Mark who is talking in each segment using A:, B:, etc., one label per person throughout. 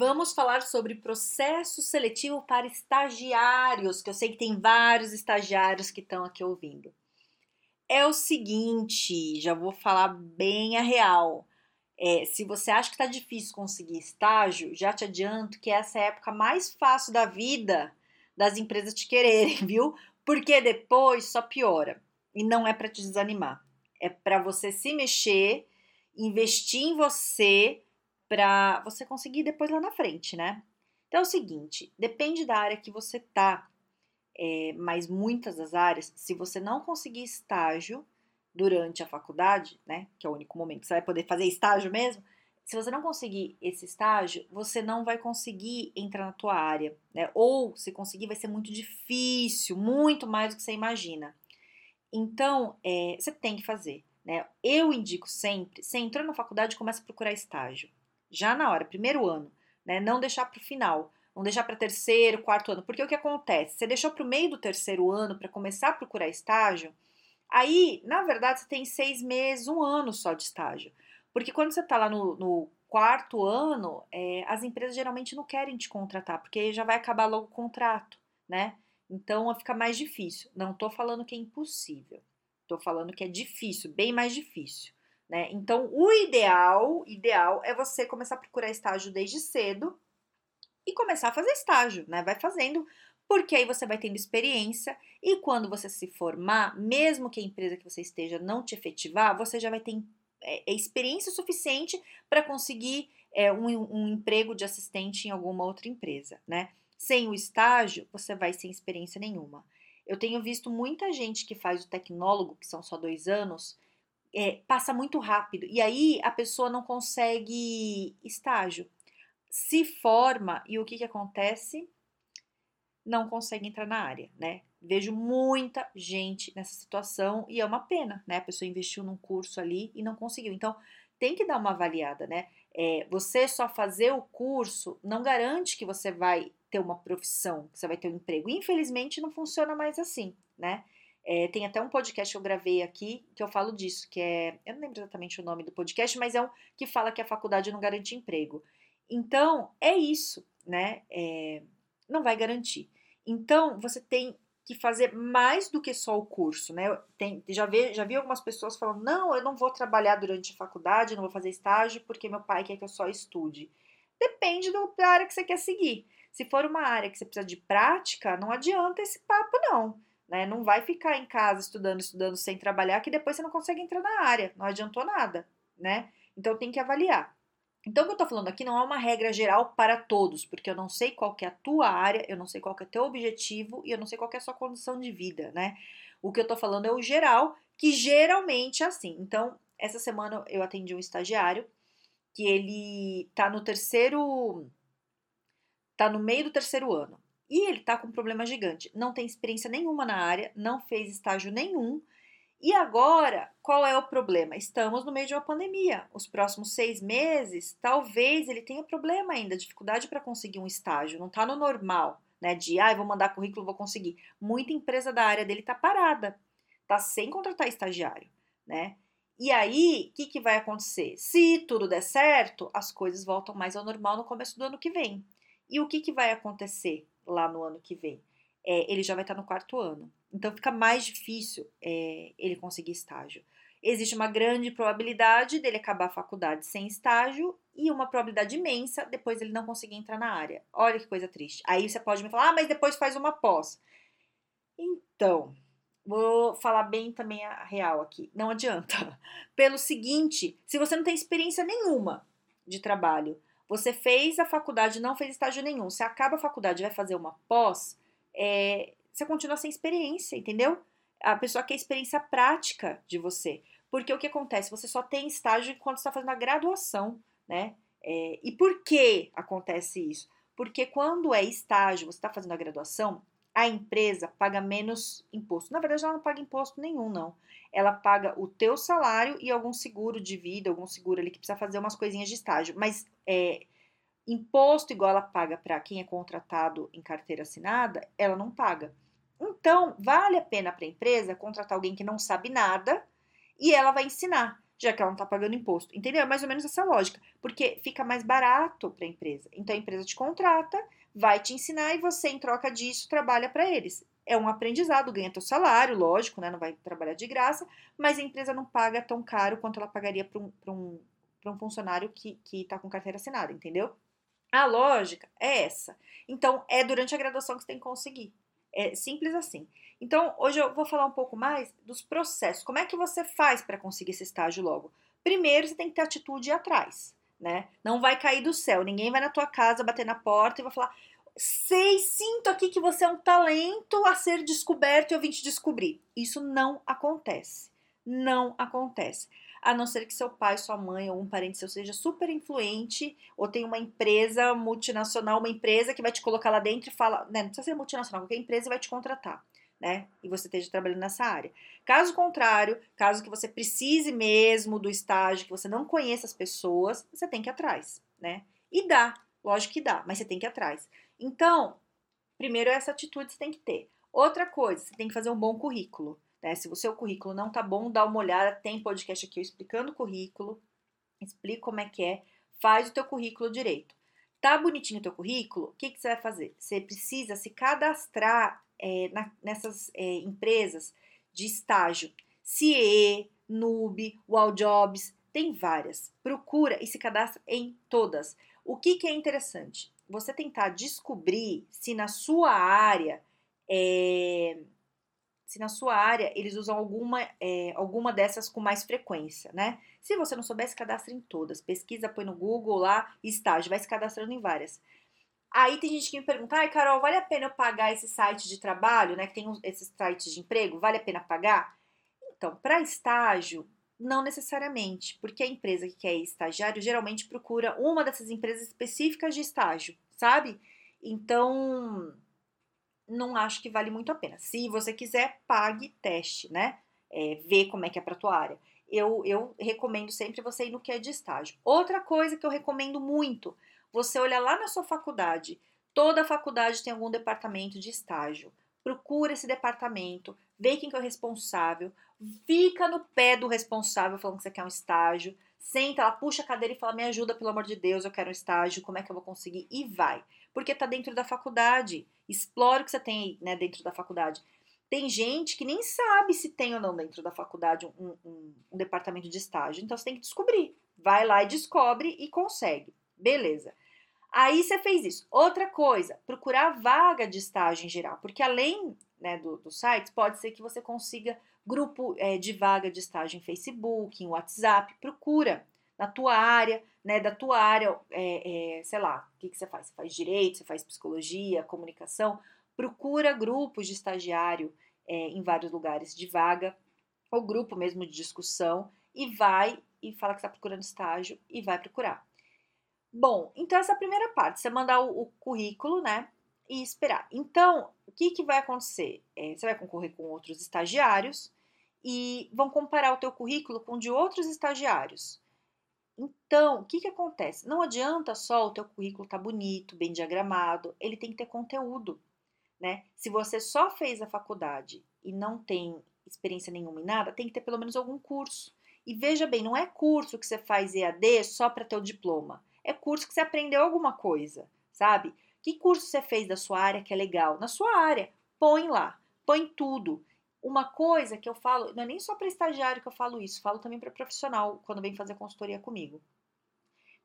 A: Vamos falar sobre processo seletivo para estagiários, que eu sei que tem vários estagiários que estão aqui ouvindo. É o seguinte, já vou falar bem a real. É, se você acha que está difícil conseguir estágio, já te adianto que essa é a época mais fácil da vida das empresas te quererem, viu? Porque depois só piora. E não é para te desanimar. É para você se mexer, investir em você para você conseguir depois lá na frente, né? Então é o seguinte, depende da área que você tá, é, mas muitas das áreas, se você não conseguir estágio durante a faculdade, né, que é o único momento que você vai poder fazer estágio mesmo, se você não conseguir esse estágio, você não vai conseguir entrar na tua área, né? Ou se conseguir, vai ser muito difícil, muito mais do que você imagina. Então, é, você tem que fazer, né? Eu indico sempre, você entrou na faculdade, começa a procurar estágio já na hora, primeiro ano, né? Não deixar para o final, não deixar para terceiro, quarto ano, porque o que acontece? Você deixou para o meio do terceiro ano para começar a procurar estágio, aí, na verdade, você tem seis meses, um ano só de estágio, porque quando você está lá no, no quarto ano, é, as empresas geralmente não querem te contratar, porque já vai acabar logo o contrato, né? Então fica mais difícil. Não estou falando que é impossível, estou falando que é difícil, bem mais difícil. Né? Então, o ideal, ideal é você começar a procurar estágio desde cedo e começar a fazer estágio, né? Vai fazendo, porque aí você vai tendo experiência e quando você se formar, mesmo que a empresa que você esteja não te efetivar, você já vai ter é, é experiência suficiente para conseguir é, um, um emprego de assistente em alguma outra empresa, né? Sem o estágio, você vai sem experiência nenhuma. Eu tenho visto muita gente que faz o tecnólogo, que são só dois anos, é, passa muito rápido e aí a pessoa não consegue estágio. Se forma e o que, que acontece? Não consegue entrar na área, né? Vejo muita gente nessa situação e é uma pena, né? A pessoa investiu num curso ali e não conseguiu. Então, tem que dar uma avaliada, né? É, você só fazer o curso não garante que você vai ter uma profissão, que você vai ter um emprego. Infelizmente, não funciona mais assim, né? É, tem até um podcast que eu gravei aqui que eu falo disso, que é. Eu não lembro exatamente o nome do podcast, mas é um que fala que a faculdade não garante emprego. Então, é isso, né? É, não vai garantir. Então, você tem que fazer mais do que só o curso, né? Tem, já, vi, já vi algumas pessoas falando: não, eu não vou trabalhar durante a faculdade, não vou fazer estágio porque meu pai quer que eu só estude. Depende da área que você quer seguir. Se for uma área que você precisa de prática, não adianta esse papo, não. Né? Não vai ficar em casa estudando, estudando sem trabalhar, que depois você não consegue entrar na área, não adiantou nada, né? Então tem que avaliar. Então, o que eu estou falando aqui não é uma regra geral para todos, porque eu não sei qual é a tua área, eu não sei qual é o teu objetivo e eu não sei qual é a sua condição de vida, né? O que eu estou falando é o geral, que geralmente é assim. Então, essa semana eu atendi um estagiário que ele tá no terceiro. tá no meio do terceiro ano. E ele tá com um problema gigante. Não tem experiência nenhuma na área, não fez estágio nenhum. E agora, qual é o problema? Estamos no meio de uma pandemia. Os próximos seis meses, talvez ele tenha problema ainda, dificuldade para conseguir um estágio. Não está no normal, né? De, ah, vou mandar currículo, vou conseguir. Muita empresa da área dele está parada, está sem contratar estagiário, né? E aí, o que, que vai acontecer? Se tudo der certo, as coisas voltam mais ao normal no começo do ano que vem. E o que, que vai acontecer? Lá no ano que vem. É, ele já vai estar no quarto ano. Então fica mais difícil é, ele conseguir estágio. Existe uma grande probabilidade dele acabar a faculdade sem estágio e uma probabilidade imensa depois ele não conseguir entrar na área. Olha que coisa triste. Aí você pode me falar, ah, mas depois faz uma pós. Então, vou falar bem também a real aqui. Não adianta. Pelo seguinte, se você não tem experiência nenhuma de trabalho, você fez a faculdade, não fez estágio nenhum. Você acaba a faculdade vai fazer uma pós, é, você continua sem experiência, entendeu? A pessoa quer experiência prática de você. Porque o que acontece? Você só tem estágio quando está fazendo a graduação, né? É, e por que acontece isso? Porque quando é estágio, você está fazendo a graduação, a empresa paga menos imposto. Na verdade, ela não paga imposto nenhum, não. Ela paga o teu salário e algum seguro de vida, algum seguro ali que precisa fazer umas coisinhas de estágio. Mas é, imposto igual ela paga para quem é contratado em carteira assinada, ela não paga. Então, vale a pena para a empresa contratar alguém que não sabe nada e ela vai ensinar, já que ela não está pagando imposto. Entendeu? É mais ou menos essa lógica, porque fica mais barato para a empresa. Então, a empresa te contrata, vai te ensinar e você, em troca disso, trabalha para eles. É um aprendizado, ganha teu salário, lógico, né? Não vai trabalhar de graça, mas a empresa não paga tão caro quanto ela pagaria para um, um, um funcionário que está com carteira assinada, entendeu? A lógica é essa. Então, é durante a graduação que você tem que conseguir. É simples assim. Então, hoje eu vou falar um pouco mais dos processos. Como é que você faz para conseguir esse estágio logo? Primeiro, você tem que ter atitude atrás, né? Não vai cair do céu. Ninguém vai na tua casa bater na porta e vai falar: sei, sinto aqui que você é um talento a ser descoberto e eu vim te descobrir. Isso não acontece. Não acontece a não ser que seu pai, sua mãe ou um parente seu seja super influente ou tem uma empresa multinacional, uma empresa que vai te colocar lá dentro e fala, né, não precisa ser multinacional, qualquer empresa vai te contratar, né? E você esteja trabalhando nessa área. Caso contrário, caso que você precise mesmo do estágio, que você não conheça as pessoas, você tem que ir atrás, né? E dá, lógico que dá, mas você tem que ir atrás. Então, primeiro essa atitude você tem que ter. Outra coisa, você tem que fazer um bom currículo. Né? Se o seu currículo não tá bom, dá uma olhada, tem podcast aqui explicando o currículo, explica como é que é, faz o teu currículo direito. Tá bonitinho o teu currículo? O que, que você vai fazer? Você precisa se cadastrar é, na, nessas é, empresas de estágio. CIE, Nube, Walljobs, tem várias. Procura e se cadastra em todas. O que, que é interessante? Você tentar descobrir se na sua área é, se na sua área eles usam alguma, é, alguma dessas com mais frequência, né? Se você não souber, se cadastra em todas. Pesquisa, põe no Google lá, estágio, vai se cadastrando em várias. Aí tem gente que me pergunta, ai Carol, vale a pena eu pagar esse site de trabalho, né? Que tem esses sites de emprego, vale a pena pagar? Então, para estágio, não necessariamente, porque a empresa que quer estagiário geralmente procura uma dessas empresas específicas de estágio, sabe? Então, não acho que vale muito a pena. Se você quiser, pague teste, né? É, ver como é que é para tua área. Eu, eu recomendo sempre você ir no que é de estágio. Outra coisa que eu recomendo muito, você olha lá na sua faculdade. Toda faculdade tem algum departamento de estágio. Procura esse departamento, vê quem que é o responsável, fica no pé do responsável falando que você quer um estágio, senta lá, puxa a cadeira e fala: "Me ajuda, pelo amor de Deus, eu quero um estágio, como é que eu vou conseguir?" E vai porque está dentro da faculdade. Explore o que você tem né, dentro da faculdade. Tem gente que nem sabe se tem ou não dentro da faculdade um, um, um departamento de estágio. Então você tem que descobrir. Vai lá e descobre e consegue. Beleza. Aí você fez isso. Outra coisa, procurar vaga de estágio em geral, porque além né, do, do site, pode ser que você consiga grupo é, de vaga de estágio em Facebook, em WhatsApp. Procura na tua área, né, da tua área, é, é, sei lá, o que, que você faz? Você faz direito, você faz psicologia, comunicação, procura grupos de estagiário é, em vários lugares de vaga, ou grupo mesmo de discussão, e vai e fala que está procurando estágio e vai procurar. Bom, então essa primeira parte, você mandar o, o currículo, né, e esperar. Então, o que, que vai acontecer? É, você vai concorrer com outros estagiários e vão comparar o teu currículo com o de outros estagiários. Então, o que, que acontece? Não adianta só o teu currículo estar tá bonito, bem diagramado, ele tem que ter conteúdo, né? Se você só fez a faculdade e não tem experiência nenhuma em nada, tem que ter pelo menos algum curso. E veja bem, não é curso que você faz EAD só para ter o diploma. É curso que você aprendeu alguma coisa, sabe? Que curso você fez da sua área que é legal? Na sua área, põe lá, põe tudo uma coisa que eu falo, não é nem só para estagiário que eu falo isso, falo também para profissional quando vem fazer consultoria comigo.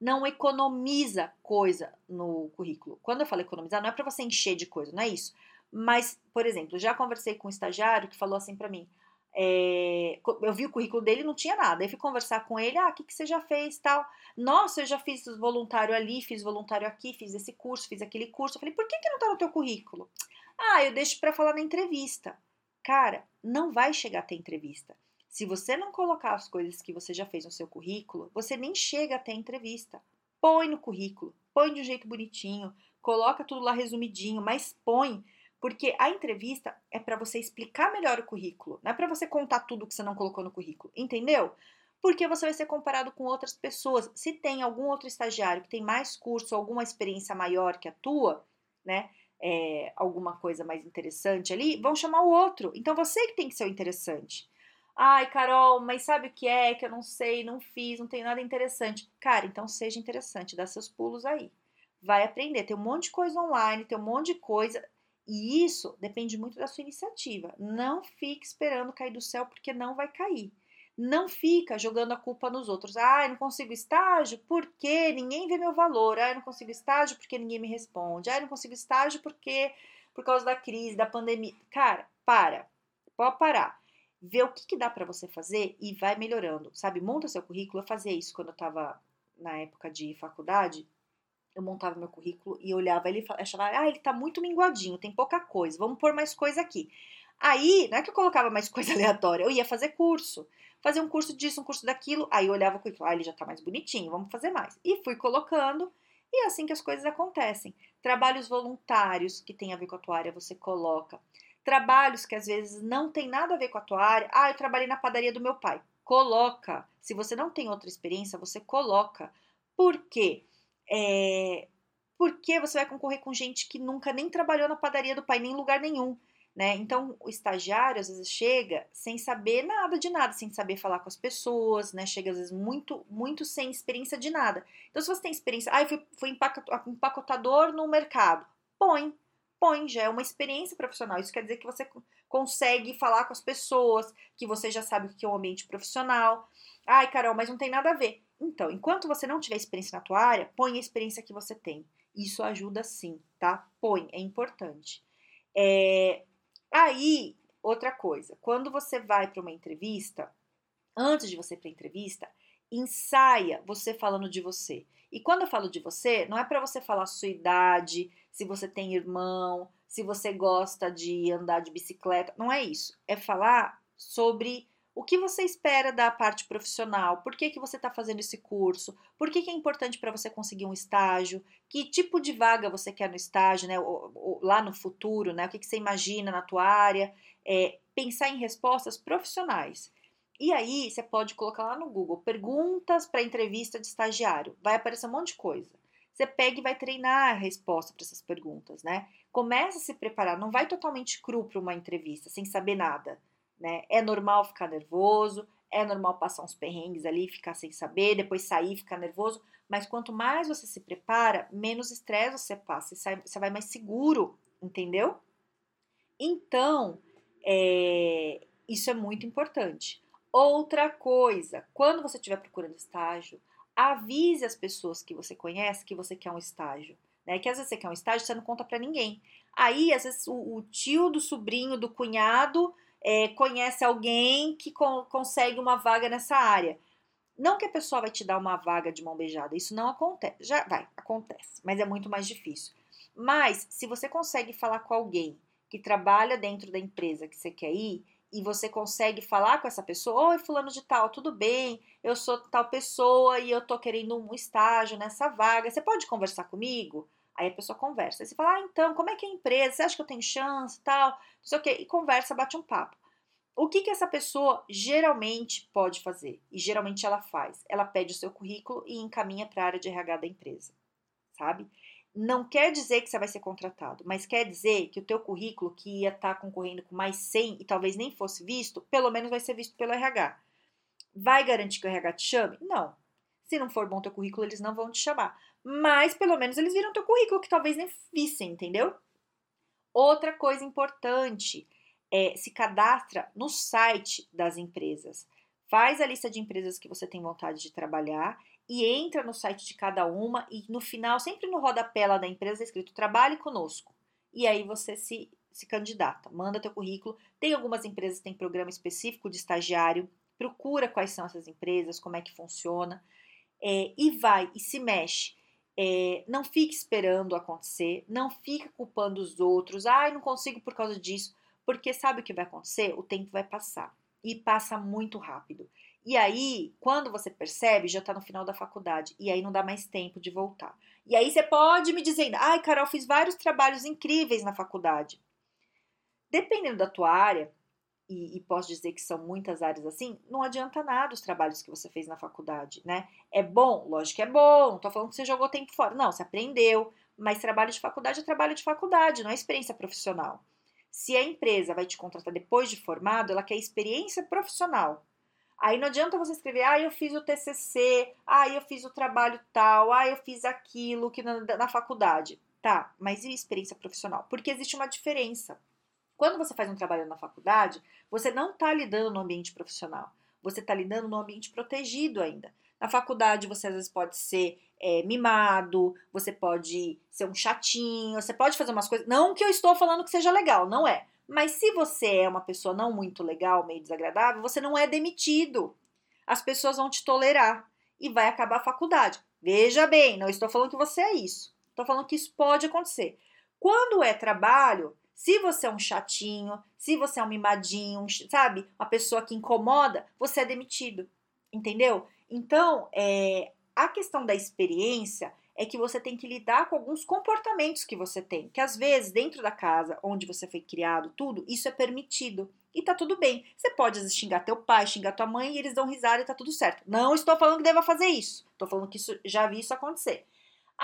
A: Não economiza coisa no currículo. Quando eu falo economizar, não é para você encher de coisa, não é isso. Mas, por exemplo, já conversei com um estagiário que falou assim para mim: é, eu vi o currículo dele não tinha nada. Aí fui conversar com ele, ah, o que, que você já fez tal? Nossa, eu já fiz voluntário ali, fiz voluntário aqui, fiz esse curso, fiz aquele curso. Eu falei, por que, que não tá no teu currículo? Ah, eu deixo para falar na entrevista. Cara, não vai chegar até entrevista. Se você não colocar as coisas que você já fez no seu currículo, você nem chega até entrevista. Põe no currículo, põe de um jeito bonitinho, coloca tudo lá resumidinho, mas põe, porque a entrevista é para você explicar melhor o currículo, não é para você contar tudo que você não colocou no currículo, entendeu? Porque você vai ser comparado com outras pessoas. Se tem algum outro estagiário que tem mais curso, alguma experiência maior que a tua, né? É, alguma coisa mais interessante ali, vão chamar o outro. Então você que tem que ser o interessante. Ai, Carol, mas sabe o que é que eu não sei, não fiz, não tenho nada interessante. Cara, então seja interessante, dá seus pulos aí. Vai aprender, tem um monte de coisa online, tem um monte de coisa. E isso depende muito da sua iniciativa. Não fique esperando cair do céu, porque não vai cair. Não fica jogando a culpa nos outros. Ah, eu não consigo estágio porque ninguém vê meu valor. Ah, eu não consigo estágio porque ninguém me responde. Ah, eu não consigo estágio porque por causa da crise, da pandemia. Cara, para. Pode parar vê o que, que dá para você fazer e vai melhorando, sabe? Monta seu currículo. Eu fazia isso quando eu estava na época de faculdade. Eu montava meu currículo e olhava ele achava, ah, ele tá muito minguadinho, tem pouca coisa, vamos pôr mais coisa aqui. Aí, não é que eu colocava mais coisa aleatória, eu ia fazer curso. Fazer um curso disso, um curso daquilo. Aí eu olhava o currículo, ah, ele já tá mais bonitinho, vamos fazer mais. E fui colocando, e é assim que as coisas acontecem. Trabalhos voluntários que tem a ver com a tua área, você coloca trabalhos que às vezes não tem nada a ver com a tua área. Ah, eu trabalhei na padaria do meu pai. Coloca. Se você não tem outra experiência, você coloca. Por quê? É, porque você vai concorrer com gente que nunca nem trabalhou na padaria do pai, nem em lugar nenhum. Né? Então, o estagiário às vezes chega sem saber nada de nada, sem saber falar com as pessoas, né? Chega às vezes muito, muito sem experiência de nada. Então, se você tem experiência, ah, eu fui, fui empacotador no mercado, põe, põe, já é uma experiência profissional. Isso quer dizer que você consegue falar com as pessoas, que você já sabe o que é um ambiente profissional. Ai, Carol, mas não tem nada a ver. Então, enquanto você não tiver experiência na tua área, põe a experiência que você tem. Isso ajuda sim, tá? Põe, é importante. É... Aí, outra coisa, quando você vai para uma entrevista, antes de você ir para a entrevista, ensaia você falando de você. E quando eu falo de você, não é para você falar a sua idade, se você tem irmão, se você gosta de andar de bicicleta. Não é isso. É falar sobre o que você espera da parte profissional, por que, que você está fazendo esse curso, por que, que é importante para você conseguir um estágio, que tipo de vaga você quer no estágio, né, ou, ou, lá no futuro, né, o que, que você imagina na tua área, é, pensar em respostas profissionais. E aí você pode colocar lá no Google perguntas para entrevista de estagiário. Vai aparecer um monte de coisa. Você pega e vai treinar a resposta para essas perguntas, né? Começa a se preparar, não vai totalmente cru para uma entrevista, sem saber nada, né? É normal ficar nervoso, é normal passar uns perrengues ali, ficar sem saber, depois sair, ficar nervoso, mas quanto mais você se prepara, menos estresse você passa, você vai mais seguro, entendeu? Então, é, isso é muito importante. Outra coisa, quando você estiver procurando estágio, avise as pessoas que você conhece que você quer um estágio. Né? Que às vezes você quer um estágio, você não conta para ninguém. Aí, às vezes, o, o, tio do sobrinho, do cunhado, é, conhece alguém que con consegue uma vaga nessa área. Não que a pessoa vai te dar uma vaga de mão beijada, isso não acontece. Já vai, acontece, mas é muito mais difícil. Mas, se você consegue falar com alguém que trabalha dentro da empresa que você quer ir, e você consegue falar com essa pessoa, oi fulano de tal, tudo bem, eu sou tal pessoa e eu tô querendo um estágio nessa vaga, você pode conversar comigo? Aí a pessoa conversa, aí você fala, ah, então, como é que é a empresa, você acha que eu tenho chance tal, não sei o que, e conversa, bate um papo. O que que essa pessoa geralmente pode fazer? E geralmente ela faz, ela pede o seu currículo e encaminha para a área de RH da empresa, sabe? não quer dizer que você vai ser contratado, mas quer dizer que o teu currículo, que ia estar tá concorrendo com mais 100 e talvez nem fosse visto, pelo menos vai ser visto pelo RH. Vai garantir que o RH te chame? Não. Se não for bom teu currículo, eles não vão te chamar. Mas pelo menos eles viram teu currículo, que talvez nem vissem, entendeu? Outra coisa importante é se cadastra no site das empresas. Faz a lista de empresas que você tem vontade de trabalhar e entra no site de cada uma e no final, sempre no rodapé lá da empresa, é escrito trabalhe conosco. E aí você se, se candidata, manda teu currículo. Tem algumas empresas que têm programa específico de estagiário, procura quais são essas empresas, como é que funciona, é, e vai e se mexe. É, não fique esperando acontecer, não fique culpando os outros, ai, ah, não consigo por causa disso, porque sabe o que vai acontecer? O tempo vai passar e passa muito rápido. E aí, quando você percebe, já está no final da faculdade e aí não dá mais tempo de voltar. E aí você pode me dizer, ai, Carol, fiz vários trabalhos incríveis na faculdade. Dependendo da tua área, e, e, posso dizer que são muitas áreas assim, não adianta nada os trabalhos que você fez na faculdade, né? É bom? Lógico que é bom, não tô falando que você jogou tempo fora. Não, você aprendeu, mas trabalho de faculdade é trabalho de faculdade, não é experiência profissional. Se a empresa vai te contratar depois de formado, ela quer experiência profissional. Aí não adianta você escrever, ah, eu fiz o TCC, ah, eu fiz o trabalho tal, ah, eu fiz aquilo que na, na faculdade. Tá, mas e experiência profissional? Porque existe uma diferença. Quando você faz um trabalho na faculdade, você não está lidando no ambiente profissional, você está lidando no ambiente protegido ainda. Na faculdade, você às vezes pode ser é, mimado, você pode ser um chatinho, você pode fazer umas coisas. Não que eu estou falando que seja legal, não é. Mas se você é uma pessoa não muito legal, meio desagradável, você não é demitido. As pessoas vão te tolerar e vai acabar a faculdade. Veja bem, não estou falando que você é isso. Estou falando que isso pode acontecer. Quando é trabalho, se você é um chatinho, se você é um mimadinho, sabe? Uma pessoa que incomoda, você é demitido. Entendeu? Então, é, a questão da experiência é que você tem que lidar com alguns comportamentos que você tem, que às vezes dentro da casa onde você foi criado, tudo, isso é permitido. E tá tudo bem. Você pode vezes, xingar teu pai, xingar tua mãe e eles dão risada e tá tudo certo. Não estou falando que deva fazer isso. Estou falando que isso, já vi isso acontecer.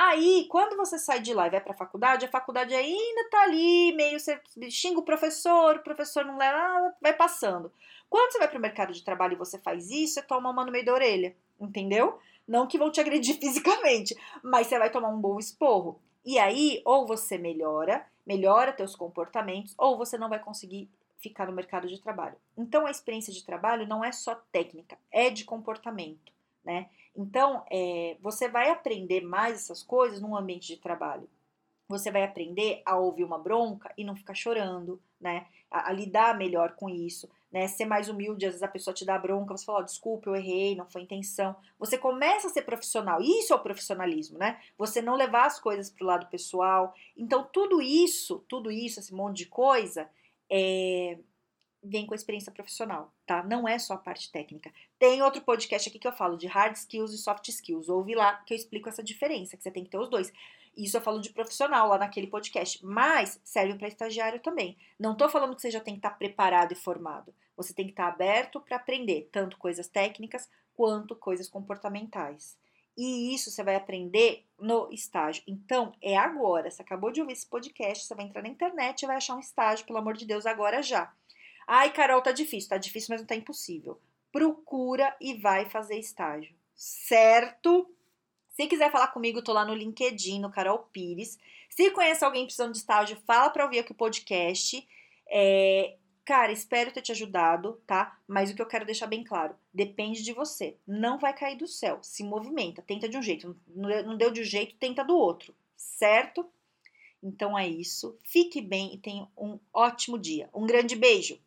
A: Aí, quando você sai de lá e vai para a faculdade, a faculdade ainda tá ali, meio você xinga o professor, o professor não leva, vai passando. Quando você vai para o mercado de trabalho e você faz isso, você toma uma no meio da orelha, entendeu? Não que vão te agredir fisicamente, mas você vai tomar um bom esporro. E aí, ou você melhora, melhora teus comportamentos, ou você não vai conseguir ficar no mercado de trabalho. Então, a experiência de trabalho não é só técnica, é de comportamento, né? Então, é, você vai aprender mais essas coisas num ambiente de trabalho. Você vai aprender a ouvir uma bronca e não ficar chorando, né? A, a lidar melhor com isso, né? Ser mais humilde, às vezes a pessoa te dá bronca, você fala, oh, desculpa, eu errei, não foi intenção. Você começa a ser profissional, isso é o profissionalismo, né? Você não levar as coisas para o lado pessoal. Então, tudo isso, tudo isso, esse monte de coisa, é, vem com a experiência profissional, tá? Não é só a parte técnica. Tem outro podcast aqui que eu falo de hard skills e soft skills. Ouve lá que eu explico essa diferença, que você tem que ter os dois. Isso eu falo de profissional lá naquele podcast, mas serve para estagiário também. Não tô falando que você já tem que estar tá preparado e formado. Você tem que estar tá aberto para aprender tanto coisas técnicas quanto coisas comportamentais. E isso você vai aprender no estágio. Então, é agora. Você acabou de ouvir esse podcast, você vai entrar na internet e vai achar um estágio, pelo amor de Deus, agora já. Ai, Carol, tá difícil. Tá difícil, mas não tá impossível. Procura e vai fazer estágio. Certo? Se quiser falar comigo, tô lá no LinkedIn, no Carol Pires. Se conhece alguém precisando de estágio, fala para ouvir aqui o podcast. É, cara, espero ter te ajudado, tá? Mas o que eu quero deixar bem claro, depende de você. Não vai cair do céu. Se movimenta, tenta de um jeito. Não deu de um jeito, tenta do outro. Certo? Então é isso. Fique bem e tenha um ótimo dia. Um grande beijo!